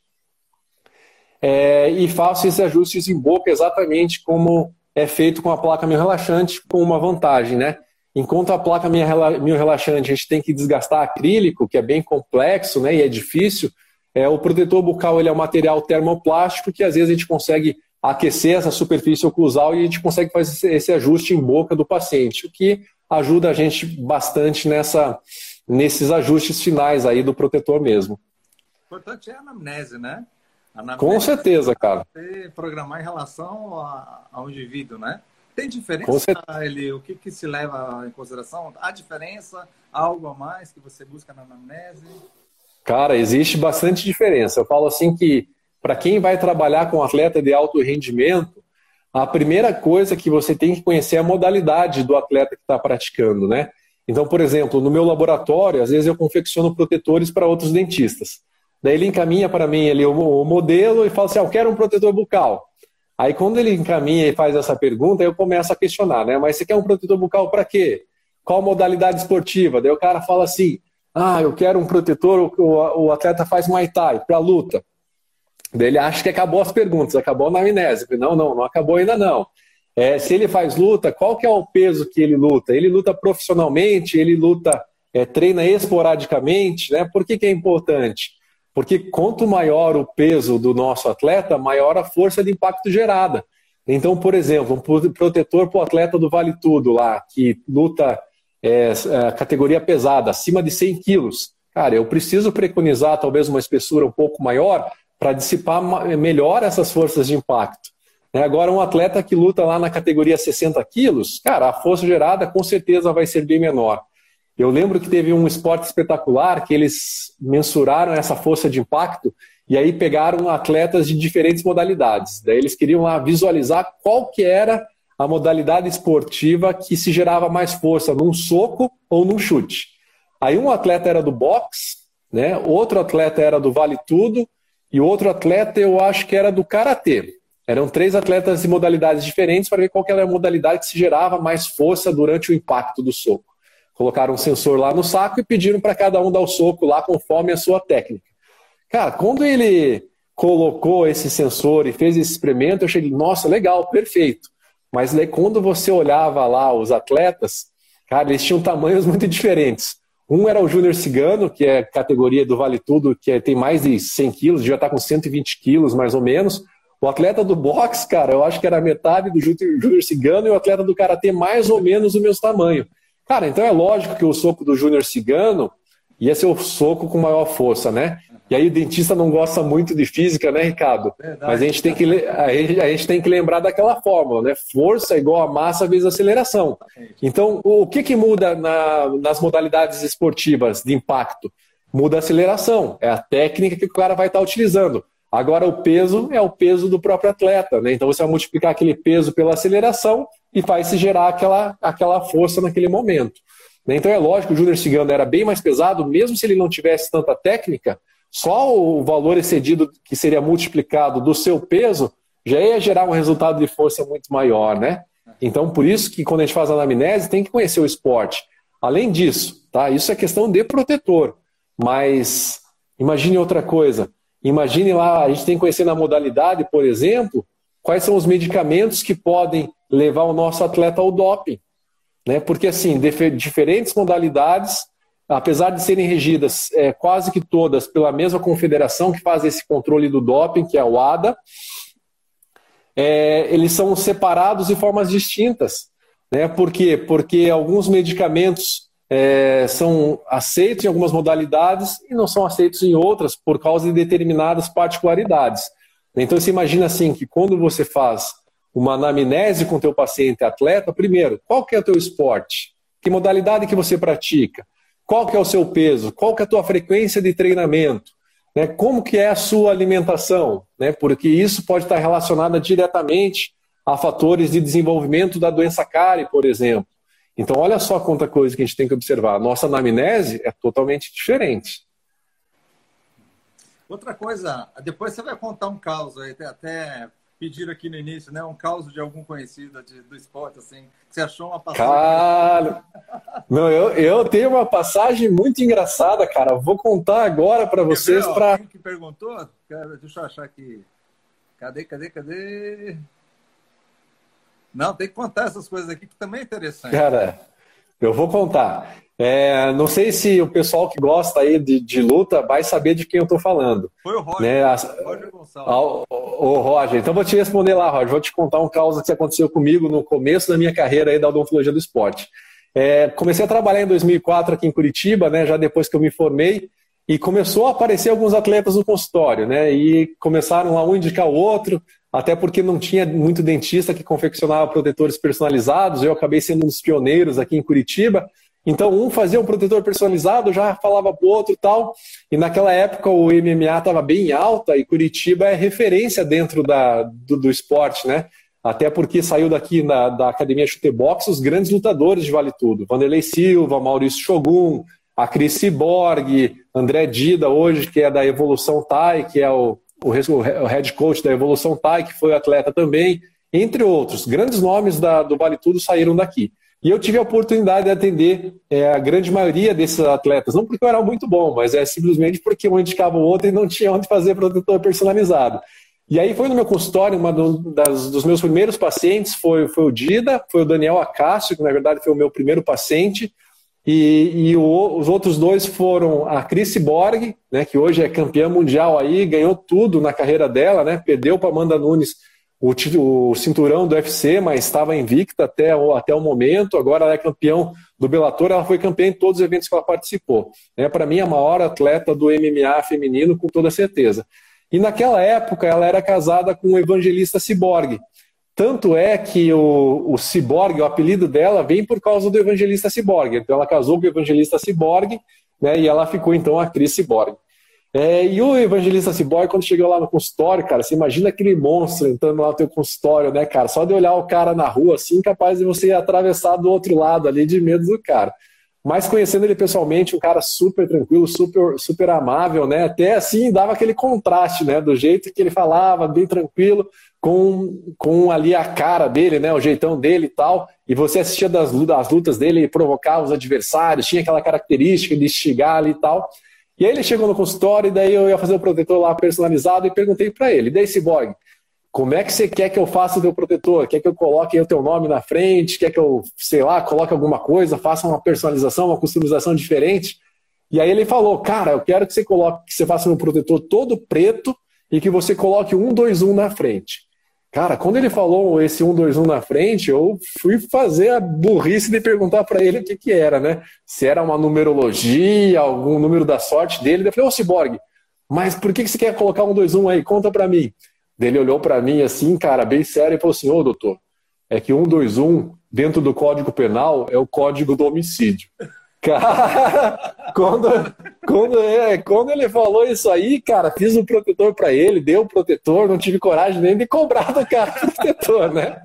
é, e faço esses ajustes em boca exatamente como é feito com a placa meio relaxante, com uma vantagem, né? Enquanto a placa meio relaxante a gente tem que desgastar acrílico, que é bem complexo né, e é difícil, é, o protetor bucal ele é um material termoplástico que às vezes a gente consegue aquecer essa superfície oclusal e a gente consegue fazer esse ajuste em boca do paciente, o que ajuda a gente bastante nessa, nesses ajustes finais aí do protetor mesmo. Importante é a anamnese, né? A anamnese Com certeza, cara. Programar em relação ao indivíduo, né? Tem diferença, ele, o que, que se leva em consideração? Há diferença? Há algo a mais que você busca na anamnese? Cara, existe bastante diferença. Eu falo assim que para quem vai trabalhar com atleta de alto rendimento, a primeira coisa que você tem que conhecer é a modalidade do atleta que está praticando, né? Então, por exemplo, no meu laboratório, às vezes eu confecciono protetores para outros dentistas. Daí ele encaminha para mim ali o, modelo e fala assim: ah, eu quero um protetor bucal. Aí quando ele encaminha e faz essa pergunta, eu começo a questionar, né? Mas você quer um protetor bucal para quê? Qual modalidade esportiva? Daí o cara fala assim: ah, eu quero um protetor, o, atleta faz Muay Thai para luta. Ele acha que acabou as perguntas, acabou na amnésia. Não, não, não acabou ainda não. É, se ele faz luta, qual que é o peso que ele luta? Ele luta profissionalmente, ele luta, é, treina esporadicamente, né? Por que, que é importante? Porque quanto maior o peso do nosso atleta, maior a força de impacto gerada. Então, por exemplo, um protetor para o atleta do Vale Tudo lá, que luta é, categoria pesada, acima de 100 quilos, cara, eu preciso preconizar talvez uma espessura um pouco maior para dissipar melhor essas forças de impacto. É, agora, um atleta que luta lá na categoria 60 quilos, cara, a força gerada com certeza vai ser bem menor. Eu lembro que teve um esporte espetacular que eles mensuraram essa força de impacto e aí pegaram atletas de diferentes modalidades. Daí eles queriam lá visualizar qual que era a modalidade esportiva que se gerava mais força, num soco ou num chute. Aí um atleta era do boxe, né? outro atleta era do vale tudo e outro atleta eu acho que era do karatê. Eram três atletas de modalidades diferentes para ver qual era a modalidade que se gerava mais força durante o impacto do soco. Colocaram um sensor lá no saco e pediram para cada um dar o soco lá conforme a sua técnica. Cara, quando ele colocou esse sensor e fez esse experimento, eu cheguei, nossa, legal, perfeito. Mas daí, quando você olhava lá os atletas, cara, eles tinham tamanhos muito diferentes. Um era o Júnior Cigano, que é categoria do Vale Tudo, que é, tem mais de 100 quilos, já está com 120 quilos mais ou menos. O atleta do boxe, cara, eu acho que era metade do Júnior Cigano e o atleta do karatê mais ou menos o mesmo tamanho. Cara, então é lógico que o soco do Júnior Cigano ia ser o soco com maior força, né? E aí o dentista não gosta muito de física, né, Ricardo? Verdade, Mas a gente, tem que, a gente, a gente tem que lembrar daquela fórmula, né? Força igual a massa vezes aceleração. Então, o que, que muda na, nas modalidades esportivas de impacto? Muda a aceleração, é a técnica que o cara vai estar utilizando. Agora, o peso é o peso do próprio atleta, né? Então, você vai multiplicar aquele peso pela aceleração e faz se gerar aquela, aquela força naquele momento. Né? Então, é lógico que o Júnior Cigano era bem mais pesado, mesmo se ele não tivesse tanta técnica, só o valor excedido que seria multiplicado do seu peso já ia gerar um resultado de força muito maior, né? Então, por isso que quando a gente faz a anamnese, tem que conhecer o esporte. Além disso, tá? Isso é questão de protetor. Mas imagine outra coisa. Imagine lá, a gente tem que conhecer na modalidade, por exemplo, quais são os medicamentos que podem levar o nosso atleta ao doping. Né? Porque, assim, diferentes modalidades, apesar de serem regidas é, quase que todas pela mesma confederação que faz esse controle do doping, que é a WADA, é, eles são separados de formas distintas. Né? Por quê? Porque alguns medicamentos é, são aceitos em algumas modalidades e não são aceitos em outras por causa de determinadas particularidades. Então você imagina assim que quando você faz uma anamnese com o teu paciente atleta, primeiro, qual que é o teu esporte? Que modalidade que você pratica? Qual que é o seu peso? Qual que é a tua frequência de treinamento? Né? Como que é a sua alimentação? Né? Porque isso pode estar relacionado diretamente a fatores de desenvolvimento da doença cárie, por exemplo. Então, olha só quanta coisa que a gente tem que observar. A nossa anamnese é totalmente diferente. Outra coisa, depois você vai contar um caos aí, até pediram aqui no início, né? Um caos de algum conhecido de, do esporte, assim. Você achou uma passagem? Cara, não, eu, eu tenho uma passagem muito engraçada, cara. Vou contar agora para vocês. Para quem que perguntou? Deixa eu achar aqui. Cadê, cadê, cadê? Não, tem que contar essas coisas aqui que também é interessante. Cara, eu vou contar. É, não sei se o pessoal que gosta aí de, de, luta vai saber de quem eu estou falando. Foi o Roger, né? Roger Gonçalves. O, o, Roger, então vou te responder lá, Roger. Vou te contar um caso que aconteceu comigo no começo da minha carreira aí da odontologia do esporte. É, comecei a trabalhar em 2004 aqui em Curitiba, né, já depois que eu me formei, e começou a aparecer alguns atletas no consultório, né, e começaram a um indicar o outro, até porque não tinha muito dentista que confeccionava protetores personalizados, eu acabei sendo um dos pioneiros aqui em Curitiba. Então, um fazia um protetor personalizado, já falava para o outro e tal. E naquela época o MMA estava bem alta e Curitiba é referência dentro da, do, do esporte, né? Até porque saiu daqui na, da Academia Chutebox os grandes lutadores de Vale Tudo. Vanderlei Silva, Maurício Shogun, a Cris Cyborg, André Dida, hoje, que é da Evolução Thai, que é o, o, head coach da Evolução Thai, que foi atleta também, entre outros. Grandes nomes da, do Vale Tudo saíram daqui. E eu tive a oportunidade de atender é, a grande maioria desses atletas, não porque eu era muito bom, mas é simplesmente porque um indicava o outro e não tinha onde fazer protetor personalizado. E aí foi no meu consultório, uma das, dos meus primeiros pacientes foi, foi o Dida, foi o Daniel Acácio, que na verdade foi o meu primeiro paciente, e, e o, os outros dois foram a Chris Borg, né, que hoje é campeã mundial aí, ganhou tudo na carreira dela, né, perdeu para Amanda Nunes o, o cinturão do UFC, mas estava invicta até o, até o momento. Agora ela é campeão do Bellator, ela foi campeã em todos os eventos que ela participou. É, Para mim, a maior atleta do MMA feminino, com toda certeza. E naquela época, ela era casada com o evangelista Cyborg. Tanto é que o, o Cyborg, o apelido dela, vem por causa do evangelista Cyborg. Então, ela casou com o evangelista Cyborg né, e ela ficou, então, a Cris Cyborg. É, e o evangelista Ciboy, quando chegou lá no consultório, cara, você imagina aquele monstro entrando lá no teu consultório, né, cara? Só de olhar o cara na rua, assim, capaz de você atravessar do outro lado ali de medo do cara. Mas conhecendo ele pessoalmente, um cara super tranquilo, super, super amável, né? Até assim dava aquele contraste, né? Do jeito que ele falava, bem tranquilo, com, com ali a cara dele, né? O jeitão dele e tal. E você assistia das, das lutas dele, provocar os adversários, tinha aquela característica de instigar ali e tal. E aí ele chegou no consultório, e daí eu ia fazer o protetor lá personalizado e perguntei para ele, daí Cyborg, como é que você quer que eu faça o teu protetor? Quer que eu coloque o teu nome na frente? Quer que eu, sei lá, coloque alguma coisa, faça uma personalização, uma customização diferente? E aí ele falou, cara, eu quero que você coloque, que você faça um protetor todo preto e que você coloque um, dois, um na frente. Cara, quando ele falou esse 1, 2, 1 na frente, eu fui fazer a burrice de perguntar para ele o que, que era, né? Se era uma numerologia, algum número da sorte dele. Eu falei, ô Cyborg, mas por que, que você quer colocar 1, 2, 1 aí? Conta para mim. Ele olhou para mim assim, cara, bem sério, e falou assim: Ô doutor, é que 1, 2, 1, dentro do Código Penal, é o código do homicídio. Cara, quando, quando, é, quando ele falou isso aí, cara, fiz um protetor para ele, deu o protetor, não tive coragem nem de cobrar do cara o protetor, né?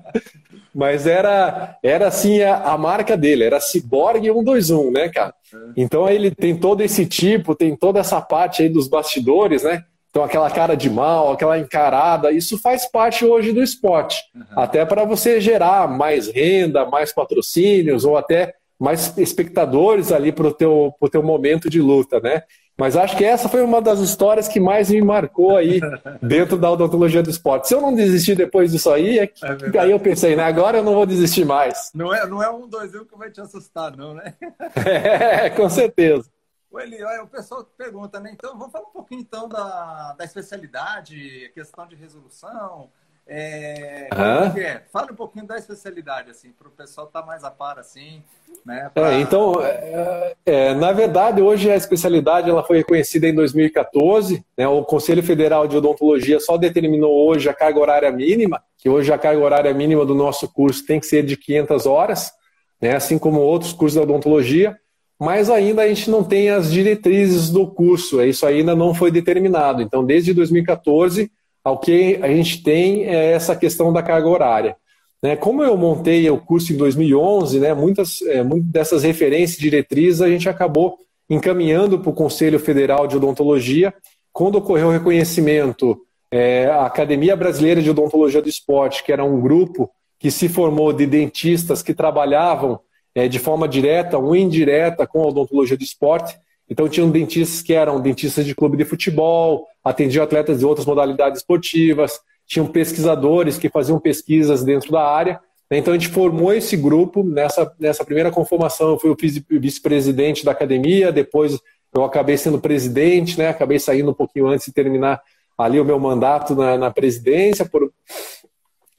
Mas era, era assim a, a marca dele, era Cyborg 121, né, cara? Então ele tem todo esse tipo, tem toda essa parte aí dos bastidores, né? Então aquela cara de mal, aquela encarada, isso faz parte hoje do esporte. Uhum. Até para você gerar mais renda, mais patrocínios, ou até mais espectadores ali para o teu, pro teu momento de luta, né? Mas acho que essa foi uma das histórias que mais me marcou aí dentro da odontologia do esporte. Se eu não desistir depois disso aí, é que é aí eu pensei, né? Agora eu não vou desistir mais. Não é, não é um, dois, um que vai te assustar, não, né? É, com certeza. O Eli, o pessoal pergunta, né? Então, vamos falar um pouquinho então da, da especialidade, questão de resolução, é, é? Fala um pouquinho da especialidade, assim, para o pessoal estar tá mais a par, assim, né? Pra... É, então, é, é, na verdade, hoje a especialidade ela foi reconhecida em 2014. Né, o Conselho Federal de Odontologia só determinou hoje a carga horária mínima, que hoje a carga horária mínima do nosso curso tem que ser de 500 horas, né, assim como outros cursos da odontologia. Mas ainda a gente não tem as diretrizes do curso, isso ainda não foi determinado. Então, desde 2014 ao que a gente tem é essa questão da carga horária. Né? Como eu montei o curso em 2011, né, muitas, é, muitas dessas referências diretrizes a gente acabou encaminhando para o Conselho Federal de Odontologia. Quando ocorreu o reconhecimento, é, a Academia Brasileira de Odontologia do Esporte, que era um grupo que se formou de dentistas que trabalhavam é, de forma direta ou indireta com a odontologia do esporte, então, tinham dentistas que eram dentistas de clube de futebol, atendiam atletas de outras modalidades esportivas, tinham pesquisadores que faziam pesquisas dentro da área. Então, a gente formou esse grupo. Nessa, nessa primeira conformação, eu fui vice-presidente da academia, depois eu acabei sendo presidente, né? acabei saindo um pouquinho antes de terminar ali o meu mandato na, na presidência. Por...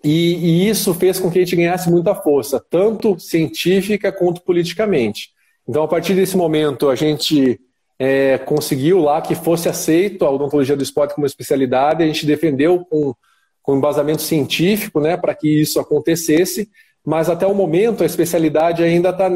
E, e isso fez com que a gente ganhasse muita força, tanto científica quanto politicamente. Então, a partir desse momento, a gente é, conseguiu lá que fosse aceito a odontologia do esporte como especialidade, a gente defendeu com, com embasamento científico né, para que isso acontecesse, mas até o momento a especialidade ainda está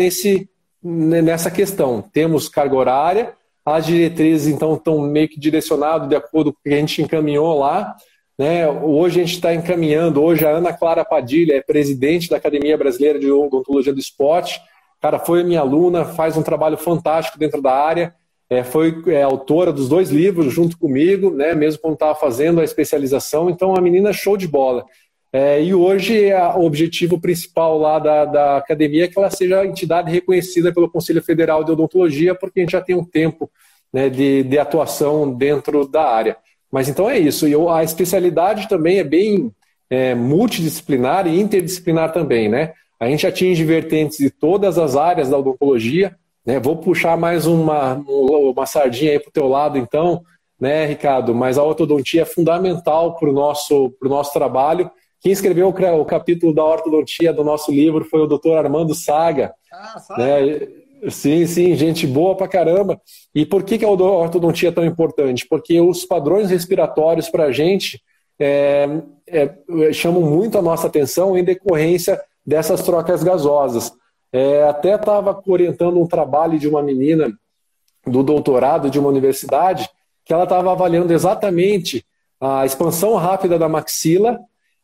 nessa questão. Temos carga horária, as diretrizes então estão meio que direcionadas de acordo com o que a gente encaminhou lá. Né? Hoje a gente está encaminhando, hoje a Ana Clara Padilha é presidente da Academia Brasileira de Odontologia do Esporte, Cara, foi minha aluna, faz um trabalho fantástico dentro da área, é, foi é, autora dos dois livros junto comigo, né, mesmo quando estava fazendo a especialização. Então, a menina show de bola. É, e hoje o objetivo principal lá da, da academia é que ela seja entidade reconhecida pelo Conselho Federal de Odontologia, porque a gente já tem um tempo né, de, de atuação dentro da área. Mas então é isso. E a especialidade também é bem é, multidisciplinar e interdisciplinar também, né? A gente atinge vertentes de todas as áreas da odontologia. Né? Vou puxar mais uma, uma sardinha aí para o teu lado, então, né, Ricardo? Mas a ortodontia é fundamental para o nosso, nosso trabalho. Quem escreveu o capítulo da ortodontia do nosso livro foi o doutor Armando Saga. Ah, Saga. Né? Sim, sim, gente boa pra caramba. E por que, que a ortodontia é tão importante? Porque os padrões respiratórios para a gente é, é, chamam muito a nossa atenção em decorrência dessas trocas gasosas. É, até estava orientando um trabalho de uma menina do doutorado de uma universidade que ela estava avaliando exatamente a expansão rápida da maxila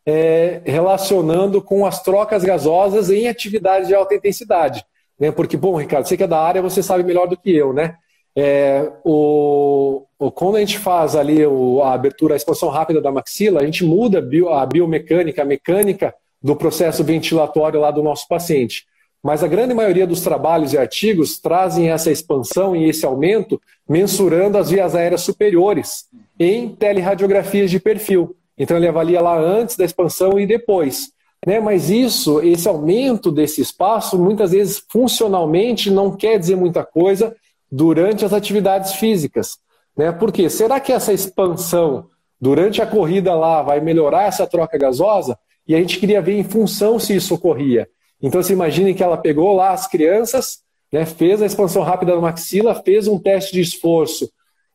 é, relacionando com as trocas gasosas em atividades de alta intensidade. Né? Porque, bom, Ricardo, você que é da área, você sabe melhor do que eu, né? É, o, o, quando a gente faz ali o, a abertura, a expansão rápida da maxila, a gente muda a, bio, a biomecânica, a mecânica do processo ventilatório lá do nosso paciente. Mas a grande maioria dos trabalhos e artigos trazem essa expansão e esse aumento mensurando as vias aéreas superiores em telerradiografias de perfil. Então ele avalia lá antes da expansão e depois. Né? Mas isso, esse aumento desse espaço, muitas vezes funcionalmente não quer dizer muita coisa durante as atividades físicas. Né? Por quê? Será que essa expansão durante a corrida lá vai melhorar essa troca gasosa? E a gente queria ver em função se isso ocorria. Então, se imagine que ela pegou lá as crianças, né, fez a expansão rápida da maxila, fez um teste de esforço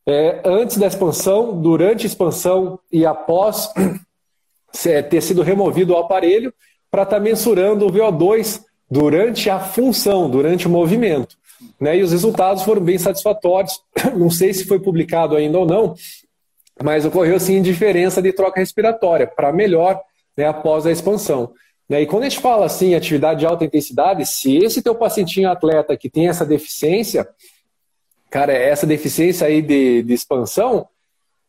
é, antes da expansão, durante a expansão e após ter sido removido o aparelho, para estar tá mensurando o VO2 durante a função, durante o movimento. Né? E os resultados foram bem satisfatórios. Não sei se foi publicado ainda ou não, mas ocorreu sim diferença de troca respiratória para melhor né, após a expansão. Né? E quando a gente fala assim, atividade de alta intensidade, se esse teu pacientinho atleta que tem essa deficiência, cara, essa deficiência aí de, de expansão,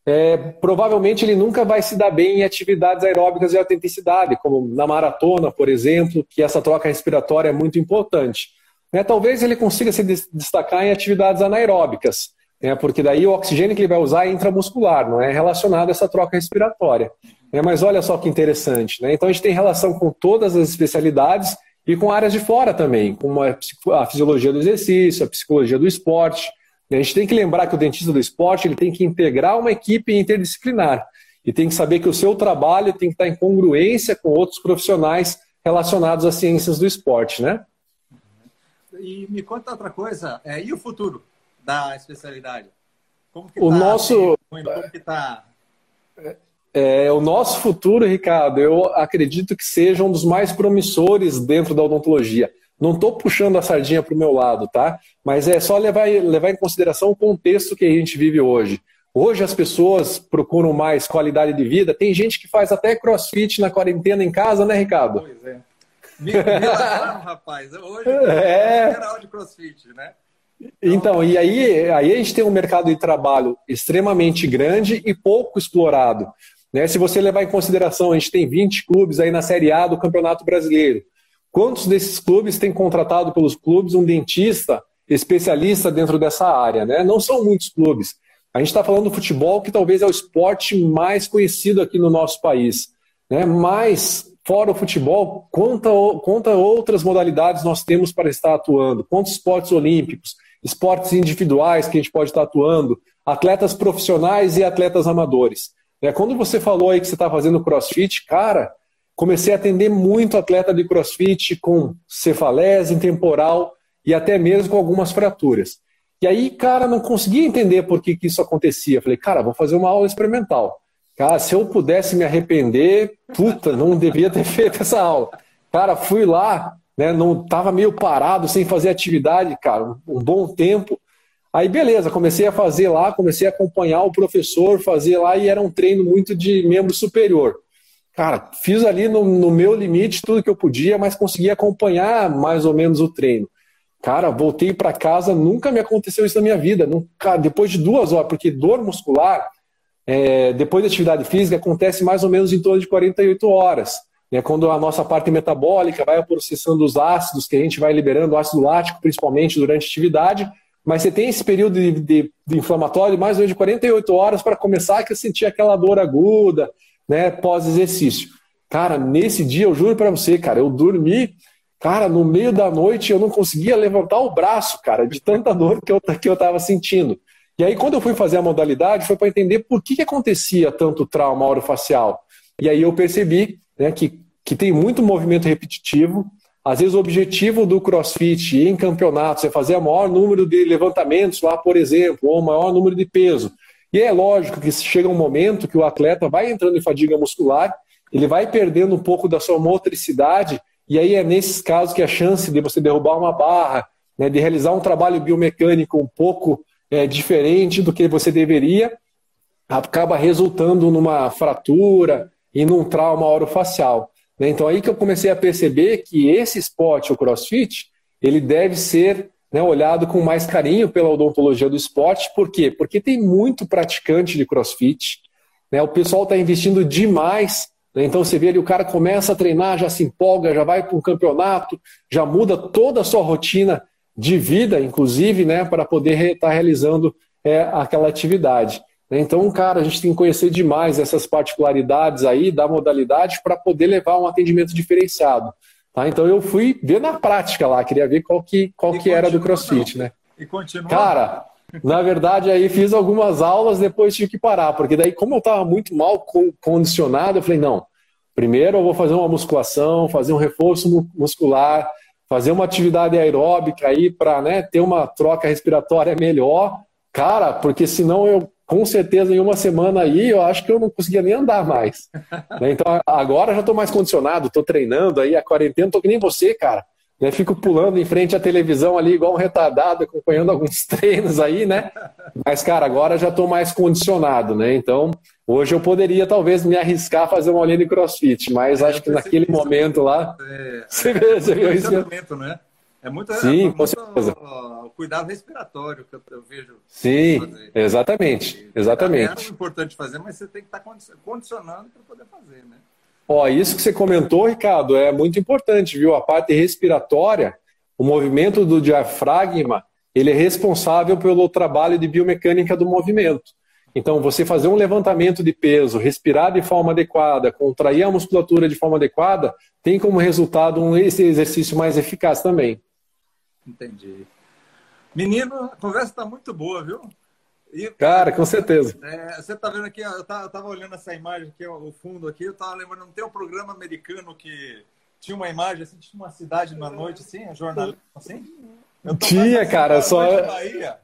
é, provavelmente ele nunca vai se dar bem em atividades aeróbicas de alta intensidade, como na maratona, por exemplo, que essa troca respiratória é muito importante. Né, talvez ele consiga se destacar em atividades anaeróbicas, né, porque daí o oxigênio que ele vai usar é intramuscular, não é relacionado a essa troca respiratória. Né, mas olha só que interessante. Né, então a gente tem relação com todas as especialidades e com áreas de fora também, como a fisiologia do exercício, a psicologia do esporte. A gente tem que lembrar que o dentista do esporte ele tem que integrar uma equipe interdisciplinar e tem que saber que o seu trabalho tem que estar em congruência com outros profissionais relacionados às ciências do esporte, né? E me conta outra coisa, é, e o futuro da especialidade? Como que o tá, nosso como que tá? É, o nosso futuro, Ricardo, eu acredito que seja um dos mais promissores dentro da odontologia. Não estou puxando a sardinha para o meu lado, tá? Mas é só levar, levar em consideração o contexto que a gente vive hoje. Hoje as pessoas procuram mais qualidade de vida. Tem gente que faz até crossfit na quarentena em casa, né, Ricardo? Pois é. Me, rapaz. Hoje é geral de crossfit, né? Então, e aí, aí a gente tem um mercado de trabalho extremamente grande e pouco explorado. Né? Se você levar em consideração, a gente tem 20 clubes aí na Série A do Campeonato Brasileiro. Quantos desses clubes têm contratado pelos clubes um dentista especialista dentro dessa área? Né? Não são muitos clubes. A gente está falando do futebol, que talvez é o esporte mais conhecido aqui no nosso país. Né? Mas, fora o futebol, quanta, quanta outras modalidades nós temos para estar atuando? Quantos esportes olímpicos, esportes individuais que a gente pode estar atuando, atletas profissionais e atletas amadores? É, quando você falou aí que você está fazendo crossfit, cara, comecei a atender muito atleta de crossfit com cefalese temporal e até mesmo com algumas fraturas. E aí, cara, não conseguia entender por que, que isso acontecia. Falei, cara, vou fazer uma aula experimental. Cara, se eu pudesse me arrepender, puta, não devia ter feito essa aula. Cara, fui lá, né, não tava meio parado, sem fazer atividade, cara, um bom tempo. Aí, beleza, comecei a fazer lá, comecei a acompanhar o professor, fazer lá, e era um treino muito de membro superior cara, fiz ali no, no, meu limite tudo que eu podia, mas consegui acompanhar mais ou menos o treino. Cara, voltei para casa, nunca me aconteceu isso na minha vida. Nunca, depois de duas horas, porque dor muscular, é, depois da atividade física, acontece mais ou menos em torno de 48 horas. Né, quando a nossa parte metabólica vai processando os ácidos, que a gente vai liberando, ácido lático, principalmente durante a atividade, mas você tem esse período de, de, de inflamatório mais ou menos de 48 horas para começar a sentir aquela dor aguda, né, pós-exercício. Cara, nesse dia, eu juro para você, cara, eu dormi, cara, no meio da noite eu não conseguia levantar o braço, cara, de tanta dor que eu, que eu tava sentindo. E aí, quando eu fui fazer a modalidade, foi para entender por que, que acontecia tanto trauma orofacial. E aí eu percebi né, que, que tem muito movimento repetitivo. Às vezes o objetivo do CrossFit em campeonatos é fazer o maior número de levantamentos lá, por exemplo, ou o maior número de peso. E é lógico que chega um momento que o atleta vai entrando em fadiga muscular, ele vai perdendo um pouco da sua motricidade, e aí é nesses casos que a chance de você derrubar uma barra, né, de realizar um trabalho biomecânico um pouco é, diferente do que você deveria, acaba resultando numa fratura e num trauma orofacial. Né? Então aí que eu comecei a perceber que esse esporte, o crossfit, ele deve ser né, olhado com mais carinho pela odontologia do esporte. Por quê? Porque tem muito praticante de crossfit. Né, o pessoal está investindo demais. Né, então você vê ali, o cara começa a treinar, já se empolga, já vai para um campeonato, já muda toda a sua rotina de vida, inclusive, né, para poder estar tá realizando é, aquela atividade. Né, então, cara, a gente tem que conhecer demais essas particularidades aí da modalidade para poder levar um atendimento diferenciado. Tá? Então eu fui ver na prática lá, queria ver qual que, qual que era do CrossFit, não. né? E continua. Cara, na verdade aí fiz algumas aulas, depois tive que parar, porque daí como eu estava muito mal condicionado, eu falei, não, primeiro eu vou fazer uma musculação, fazer um reforço muscular, fazer uma atividade aeróbica aí para né, ter uma troca respiratória melhor, cara, porque senão eu com certeza em uma semana aí eu acho que eu não conseguia nem andar mais. Né? Então agora já estou mais condicionado, estou treinando aí a quarentena, estou que nem você, cara. Né? Fico pulando em frente à televisão ali igual um retardado, acompanhando alguns treinos aí, né? Mas, cara, agora já estou mais condicionado, né? Então, hoje eu poderia talvez me arriscar a fazer uma olhinha de crossfit, mas é, acho que naquele momento lá. É, você vê, você vê isso. Né? É muito, Sim, é com certeza. Cuidado respiratório que eu, eu vejo. Sim, fazer. exatamente. exatamente. É importante fazer, mas você tem que estar condicionando para poder fazer, né? Ó, isso que você comentou, Ricardo, é muito importante, viu? A parte respiratória, o movimento do diafragma, ele é responsável pelo trabalho de biomecânica do movimento. Então, você fazer um levantamento de peso, respirar de forma adequada, contrair a musculatura de forma adequada, tem como resultado um esse exercício mais eficaz também. Entendi. Menino, a conversa está muito boa, viu? E, Cara, com certeza. É, você está vendo aqui, eu estava olhando essa imagem aqui, o fundo aqui, eu estava lembrando, não tem um programa americano que tinha uma imagem assim, tinha uma cidade na noite, assim, a jornalismo assim? Tinha, cara, só. Bahia.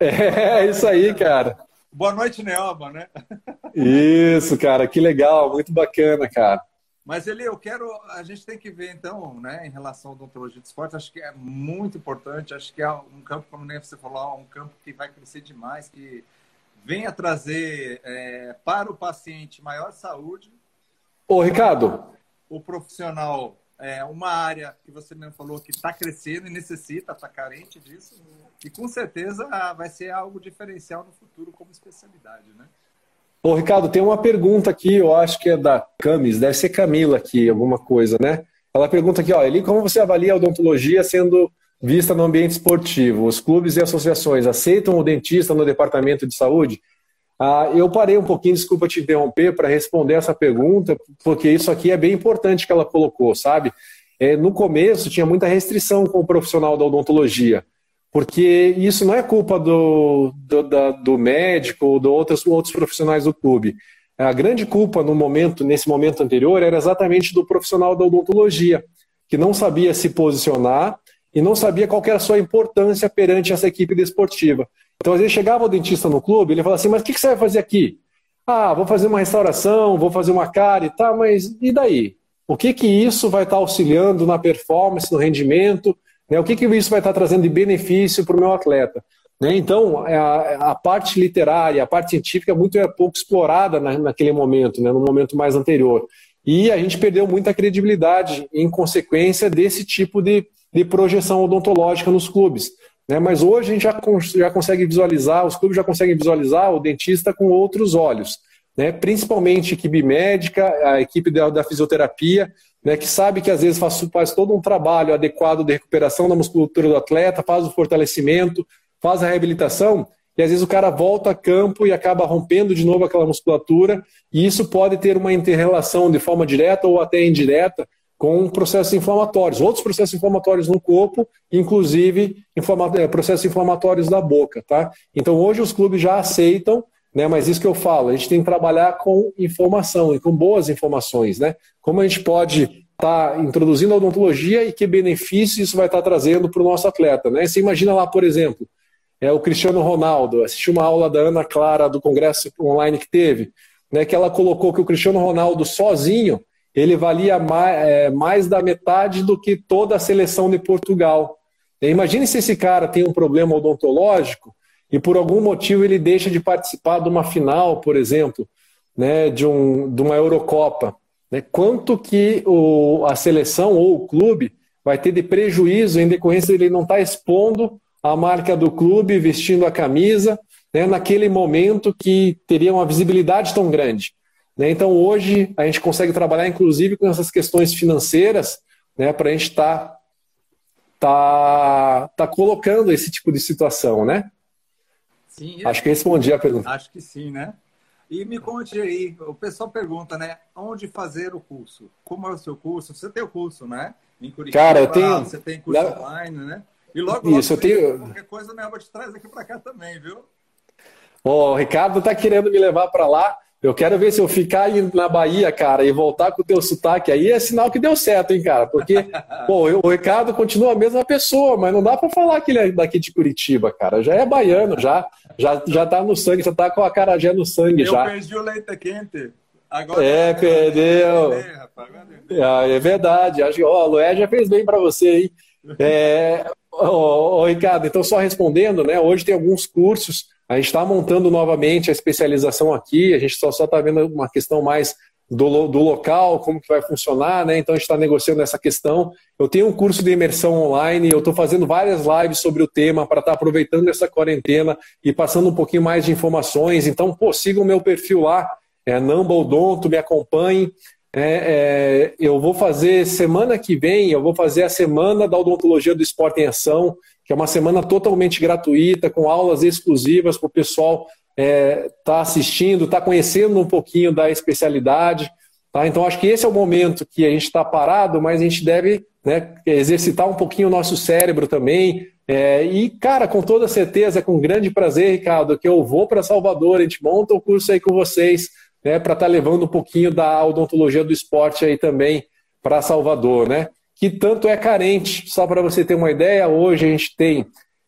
É, isso aí, cara. Boa noite, Neoba, né? Isso, cara, que legal, muito bacana, cara. Mas ele, eu quero, a gente tem que ver então, né, em relação à odontologia de esporte, acho que é muito importante, acho que é um campo, como nem você falou, um campo que vai crescer demais, que venha trazer é, para o paciente maior saúde. Ô, Ricardo. O profissional, é, uma área que você mesmo falou que está crescendo e necessita, está carente disso, e com certeza vai ser algo diferencial no futuro como especialidade, né? Ô, Ricardo, tem uma pergunta aqui, eu acho que é da Camis, deve ser Camila aqui, alguma coisa, né? Ela pergunta aqui, ó, Eli, como você avalia a odontologia sendo vista no ambiente esportivo? Os clubes e associações aceitam o dentista no departamento de saúde? Ah, eu parei um pouquinho, desculpa te interromper, para responder essa pergunta, porque isso aqui é bem importante que ela colocou, sabe? É, no começo tinha muita restrição com o profissional da odontologia porque isso não é culpa do, do, da, do médico ou de outros, outros profissionais do clube. A grande culpa no momento, nesse momento anterior, era exatamente do profissional da odontologia, que não sabia se posicionar e não sabia qual era a sua importância perante essa equipe desportiva. Então, às vezes chegava o dentista no clube, ele falava assim: Mas o que você vai fazer aqui? Ah, vou fazer uma restauração, vou fazer uma cara e tal, mas e daí? O que que isso vai estar auxiliando na performance, no rendimento? Né? O que, que isso vai estar trazendo de benefício para o meu atleta? Né? Então, a, a, parte literária, a parte científica é muito é pouco explorada na, naquele momento, né? no momento mais anterior. E a gente perdeu muita credibilidade em consequência desse tipo de, de projeção odontológica nos clubes. Né? Mas hoje a gente já, já consegue visualizar, os clubes já conseguem visualizar o dentista com outros olhos. Né? Principalmente equipe médica, a equipe da, da fisioterapia, né, que sabe que às vezes faz, faz todo um trabalho adequado de recuperação da musculatura do atleta, faz o fortalecimento, faz a reabilitação, e às vezes o cara volta a campo e acaba rompendo de novo aquela musculatura, e isso pode ter uma interrelação de forma direta ou até indireta com processos inflamatórios, outros processos inflamatórios no corpo, inclusive é, processos inflamatórios da boca, tá? Então hoje os clubes já aceitam né? Mas isso que eu falo, a gente tem que trabalhar com informação e com boas informações, né? Como a gente pode estar tá introduzindo a odontologia e que benefício isso vai estar tá trazendo para o nosso atleta, né? Você imagina lá, por exemplo, é o Cristiano Ronaldo, assisti uma aula da Ana Clara do congresso online que teve, né? Que ela colocou que o Cristiano Ronaldo sozinho ele valia mais, é, mais da metade do que toda a seleção de Portugal. Imagine se esse cara tem um problema odontológico e por algum motivo ele deixa de participar de uma final, por exemplo, né, de, um, de uma Eurocopa. Né? Quanto que o, a seleção ou o clube vai ter de prejuízo em decorrência de ele não estar tá expondo a marca do clube, vestindo a camisa, né, naquele momento que teria uma visibilidade tão grande. Né? Então hoje a gente consegue trabalhar inclusive com essas questões financeiras né, para a gente estar tá, tá, tá colocando esse tipo de situação, né? Sim. Acho que respondi a pergunta. Acho que sim, né? E me conte aí, o pessoal pergunta, né? Onde fazer o curso? Como é o seu curso? Você tem o curso, né? Em Curitiba, Cara, eu tenho... Você tem curso online, né? E logo, logo Isso, eu tenho... qualquer coisa, né? Eu vou te trazer aqui para cá também, viu? o Ricardo tá querendo me levar para lá. Eu quero ver se eu ficar aí na Bahia, cara, e voltar com o teu sotaque aí, é sinal que deu certo, hein, cara? Porque, pô, o Ricardo continua a mesma pessoa, mas não dá para falar que ele é daqui de Curitiba, cara. Já é baiano, já, já, já tá no sangue, já tá com a carajé no sangue, eu já. Eu perdi o leite quente. Agora é, perdeu. É, é verdade. Acho que, ó, o Lué já fez bem para você, hein? É, ó, ó, Ricardo, então só respondendo, né? Hoje tem alguns cursos a gente está montando novamente a especialização aqui, a gente só está vendo uma questão mais do, do, local, como que vai funcionar, né? Então a gente está negociando essa questão. Eu tenho um curso de imersão online, eu estou fazendo várias lives sobre o tema para estar tá aproveitando essa quarentena e passando um pouquinho mais de informações. Então, pô, sigam o meu perfil lá, é Namba Odonto, me acompanhem. É, é, eu vou fazer semana que vem, eu vou fazer a semana da odontologia do esporte em ação que é uma semana totalmente gratuita, com aulas exclusivas para o pessoal estar é, tá assistindo, estar tá conhecendo um pouquinho da especialidade. Tá? Então, acho que esse é o momento que a gente está parado, mas a gente deve né, exercitar um pouquinho o nosso cérebro também. É, e, cara, com toda certeza, com grande prazer, Ricardo, que eu vou para Salvador, a gente monta o curso aí com vocês, né, para estar tá levando um pouquinho da odontologia do esporte aí também para Salvador, né? Que tanto é carente. Só para você ter uma ideia, hoje a gente tem,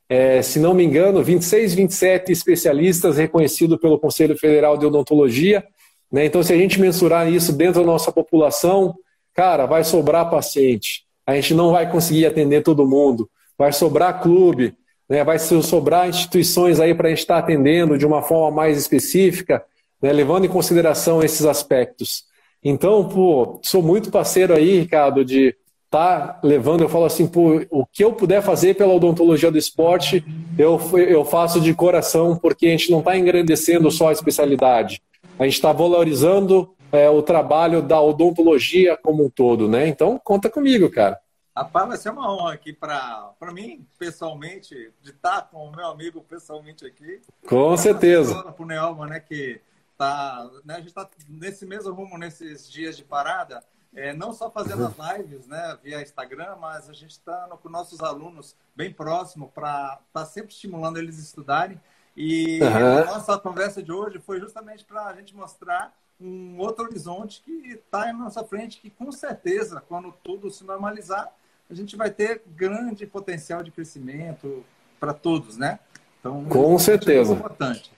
é, se não me engano, 26, 27 especialistas reconhecidos pelo Conselho Federal de Odontologia. Né? Então, se a gente mensurar isso dentro da nossa população, cara, vai sobrar paciente. A gente não vai conseguir atender todo mundo. Vai sobrar clube, né? vai sobrar instituições aí para a gente estar tá atendendo de uma forma mais específica, né? levando em consideração esses aspectos. Então, pô, sou muito parceiro aí, Ricardo, de tá levando, eu falo assim, pô, o que eu puder fazer pela odontologia do esporte, eu, eu faço de coração, porque a gente não está engrandecendo só a especialidade, a gente está valorizando é, o trabalho da odontologia como um todo, né? Então, conta comigo, cara. Rapaz, vai ser uma honra aqui para mim, pessoalmente, de estar com o meu amigo pessoalmente aqui. Com certeza. Para o Neelma, né, que tá, né, a gente está nesse mesmo rumo, nesses dias de parada, é, não só fazendo as lives né, via Instagram, mas a gente está com nossos alunos bem próximo para estar tá sempre estimulando eles a estudarem. E uhum. a nossa conversa de hoje foi justamente para a gente mostrar um outro horizonte que está em nossa frente, que com certeza, quando tudo se normalizar, a gente vai ter grande potencial de crescimento para todos, né? Então, com certeza. É importante.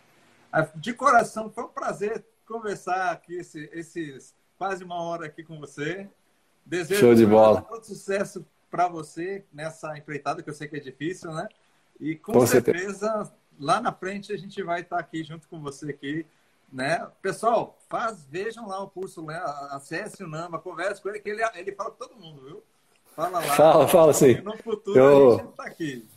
De coração, foi um prazer conversar aqui esse, esses quase uma hora aqui com você. Desejo Show de bola. todo sucesso para você nessa empreitada, que eu sei que é difícil, né? E com, com certeza, certeza, lá na frente a gente vai estar aqui junto com você aqui, né? Pessoal, faz, vejam lá o curso, né? acesse o Namba, converse com ele, que ele, ele fala com todo mundo, viu? Fala lá. Fala, fala sim. no futuro eu... a gente está aqui.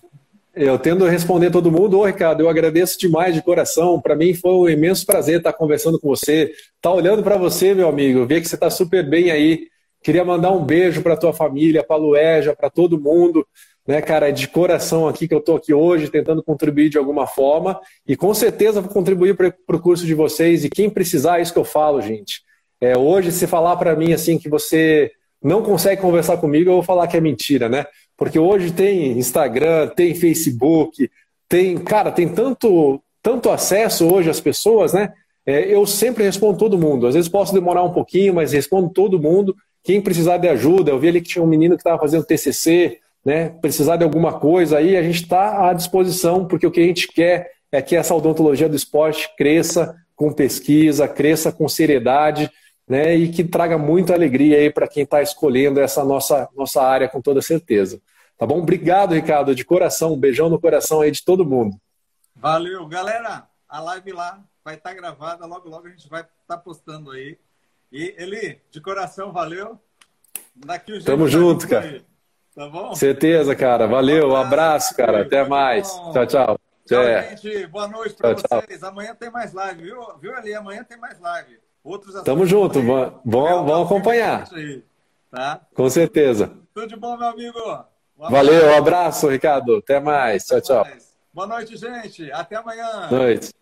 Eu tendo a responder todo mundo. Ô, Ricardo, eu agradeço demais de coração. Para mim foi um imenso prazer estar conversando com você. Estar tá olhando para você, meu amigo, ver que você está super bem aí. Queria mandar um beijo para tua família, para Lueja, para todo mundo. Né, cara, de coração aqui que eu estou aqui hoje, tentando contribuir de alguma forma. E com certeza vou contribuir para o curso de vocês. E quem precisar, é isso que eu falo, gente. É, hoje, se falar para mim assim que você não consegue conversar comigo, eu vou falar que é mentira, né? Porque hoje tem Instagram, tem Facebook, tem, cara, tem tanto tanto acesso hoje às pessoas, né? É, eu sempre respondo todo mundo. Às vezes posso demorar um pouquinho, mas respondo todo mundo. Quem precisar de ajuda, eu vi ali que tinha um menino que estava fazendo TCC, né? Precisar de alguma coisa aí, a gente está à disposição, porque o que a gente quer é que essa odontologia do esporte cresça com pesquisa, cresça com seriedade, né? E que traga muita alegria aí para quem está escolhendo essa nossa, nossa área com toda certeza. Tá bom? Obrigado, Ricardo, de coração. Um beijão no coração aí de todo mundo. Valeu, galera. A live lá vai estar tá gravada, logo, logo a gente vai estar tá postando aí. E Eli, de coração, valeu. Daqui o Tamo junto, cara. Aí. Tá bom? Certeza, cara. Valeu, um abraço, cara. Até mais. Tchau, tchau. Tchau, gente. Boa noite para vocês. Tchau. Amanhã tem mais live, viu? Viu ali? Amanhã tem mais live. Outros Tamo junto. Vamos acompanhar. Aí, tá? Com certeza. Tudo de bom, meu amigo. Um Valeu, um abraço, Ricardo. Até mais. Tchau, tchau. Boa noite, gente. Até amanhã. Boa noite.